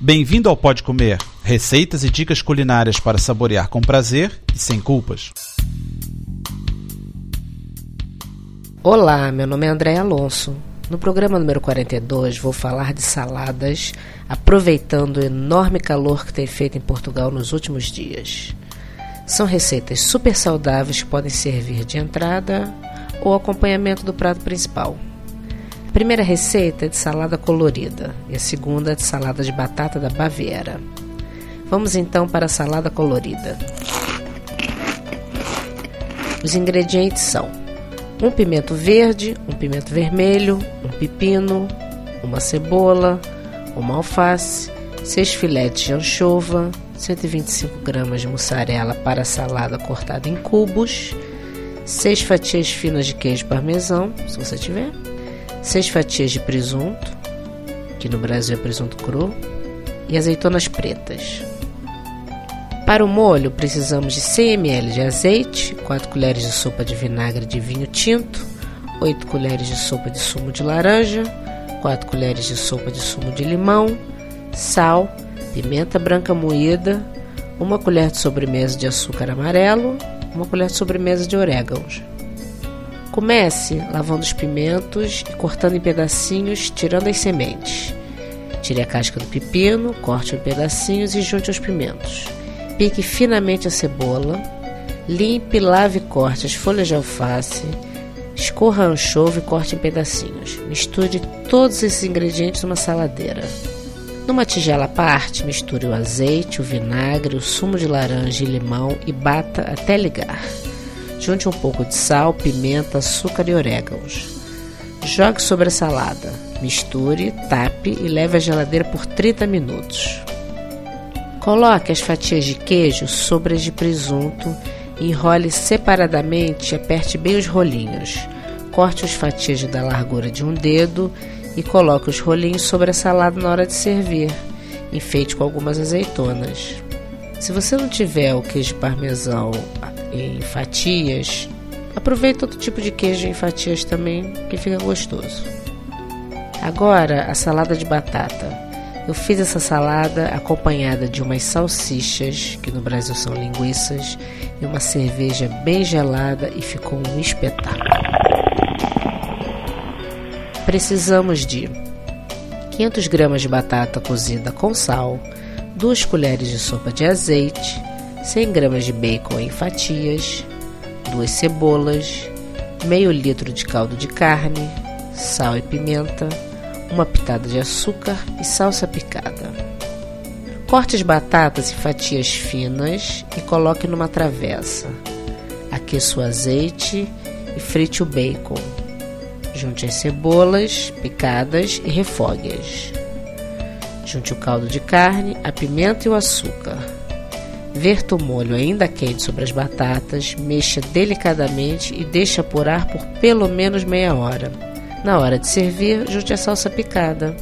Bem-vindo ao Pode Comer, receitas e dicas culinárias para saborear com prazer e sem culpas. Olá, meu nome é André Alonso. No programa número 42 vou falar de saladas, aproveitando o enorme calor que tem feito em Portugal nos últimos dias. São receitas super saudáveis que podem servir de entrada ou acompanhamento do prato principal. A primeira receita é de salada colorida e a segunda é de salada de batata da Baviera. Vamos então para a salada colorida. Os ingredientes são um pimento verde, um pimento vermelho, um pepino, uma cebola, uma alface, seis filetes de anchova, 125 gramas de mussarela para salada cortada em cubos, seis fatias finas de queijo parmesão, se você tiver, seis fatias de presunto, que no Brasil é presunto cru, e azeitonas pretas. Para o molho, precisamos de 100 ml de azeite, 4 colheres de sopa de vinagre de vinho tinto, 8 colheres de sopa de sumo de laranja, 4 colheres de sopa de sumo de limão, sal, pimenta branca moída, uma colher de sobremesa de açúcar amarelo, uma colher de sobremesa de orégãos. Comece lavando os pimentos e cortando em pedacinhos, tirando as sementes. Tire a casca do pepino, corte em pedacinhos e junte os pimentos. Pique finamente a cebola. Limpe, lave e corte as folhas de alface. Escorra a anchova e corte em pedacinhos. Misture todos esses ingredientes numa saladeira. Numa tigela à parte, misture o azeite, o vinagre, o sumo de laranja e limão e bata até ligar. Junte um pouco de sal, pimenta, açúcar e orégãos. Jogue sobre a salada. Misture, tape e leve à geladeira por 30 minutos. Coloque as fatias de queijo sobre as de presunto, enrole separadamente e aperte bem os rolinhos. Corte as fatias da largura de um dedo e coloque os rolinhos sobre a salada na hora de servir. Enfeite com algumas azeitonas. Se você não tiver o queijo parmesão em fatias, aproveite outro tipo de queijo em fatias também, que fica gostoso. Agora, a salada de batata. Eu fiz essa salada acompanhada de umas salsichas, que no Brasil são linguiças, e uma cerveja bem gelada e ficou um espetáculo. Precisamos de 500 gramas de batata cozida com sal, 2 colheres de sopa de azeite, 100 gramas de bacon em fatias, 2 cebolas, meio litro de caldo de carne, sal e pimenta, uma pitada de açúcar e salsa picada. Corte as batatas em fatias finas e coloque numa travessa. Aqueça o azeite e frite o bacon. Junte as cebolas picadas e refogue-as. Junte o caldo de carne, a pimenta e o açúcar. Verta o molho ainda quente sobre as batatas, mexa delicadamente e deixe apurar por pelo menos meia hora. Na hora de servir, junte a salsa picada.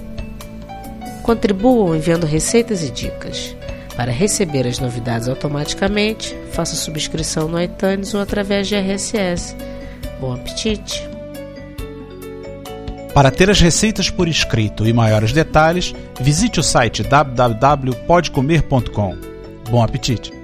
Contribuam enviando receitas e dicas. Para receber as novidades automaticamente, faça subscrição no iTunes ou através de RSS. Bom apetite! Para ter as receitas por escrito e maiores detalhes, visite o site www.podcomer.com. Bom apetite!